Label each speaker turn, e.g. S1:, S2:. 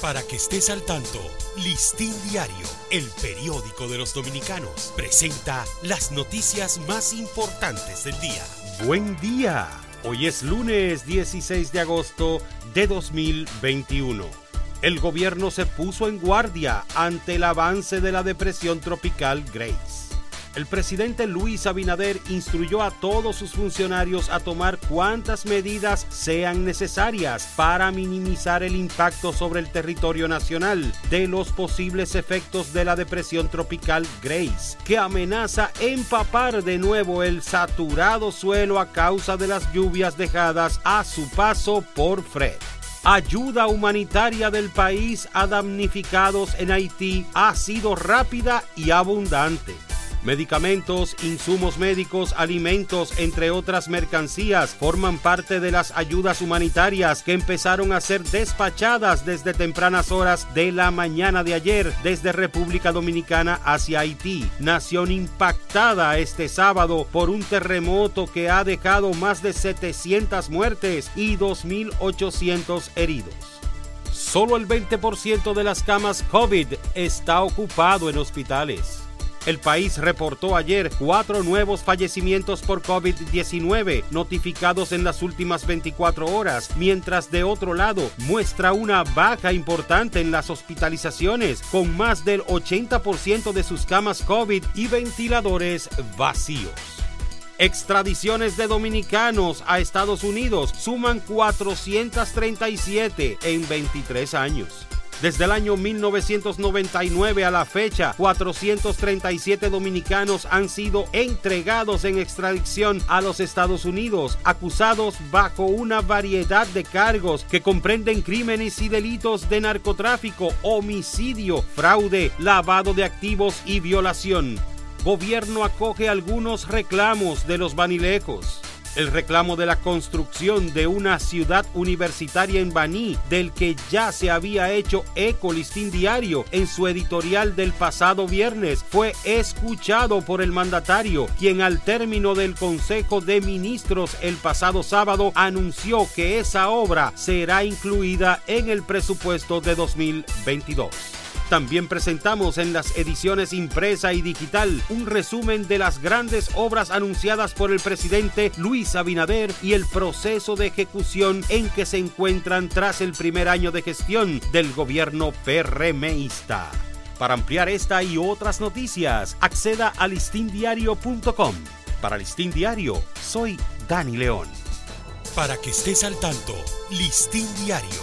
S1: Para que estés al tanto, Listín Diario, el periódico de los dominicanos, presenta las noticias más importantes del día.
S2: Buen día. Hoy es lunes 16 de agosto de 2021. El gobierno se puso en guardia ante el avance de la depresión tropical Grace el presidente Luis Abinader instruyó a todos sus funcionarios a tomar cuantas medidas sean necesarias para minimizar el impacto sobre el territorio nacional de los posibles efectos de la depresión tropical Grace, que amenaza empapar de nuevo el saturado suelo a causa de las lluvias dejadas a su paso por Fred ayuda humanitaria del país a damnificados en Haití ha sido rápida y abundante. Medicamentos, insumos médicos, alimentos, entre otras mercancías, forman parte de las ayudas humanitarias que empezaron a ser despachadas desde tempranas horas de la mañana de ayer desde República Dominicana hacia Haití, nación impactada este sábado por un terremoto que ha dejado más de 700 muertes y 2.800 heridos. Solo el 20% de las camas COVID está ocupado en hospitales. El país reportó ayer cuatro nuevos fallecimientos por COVID-19 notificados en las últimas 24 horas, mientras de otro lado muestra una baja importante en las hospitalizaciones, con más del 80% de sus camas COVID y ventiladores vacíos. Extradiciones de dominicanos a Estados Unidos suman 437 en 23 años. Desde el año 1999 a la fecha, 437 dominicanos han sido entregados en extradición a los Estados Unidos, acusados bajo una variedad de cargos que comprenden crímenes y delitos de narcotráfico, homicidio, fraude, lavado de activos y violación. Gobierno acoge algunos reclamos de los vanilejos el reclamo de la construcción de una ciudad universitaria en Baní, del que ya se había hecho eco listín diario en su editorial del pasado viernes, fue escuchado por el mandatario, quien al término del Consejo de Ministros el pasado sábado anunció que esa obra será incluida en el presupuesto de 2022. También presentamos en las ediciones impresa y digital un resumen de las grandes obras anunciadas por el presidente Luis Abinader y el proceso de ejecución en que se encuentran tras el primer año de gestión del gobierno PRMista. Para ampliar esta y otras noticias, acceda a listindiario.com. Para Listín Diario, soy Dani León.
S1: Para que estés al tanto, Listín Diario,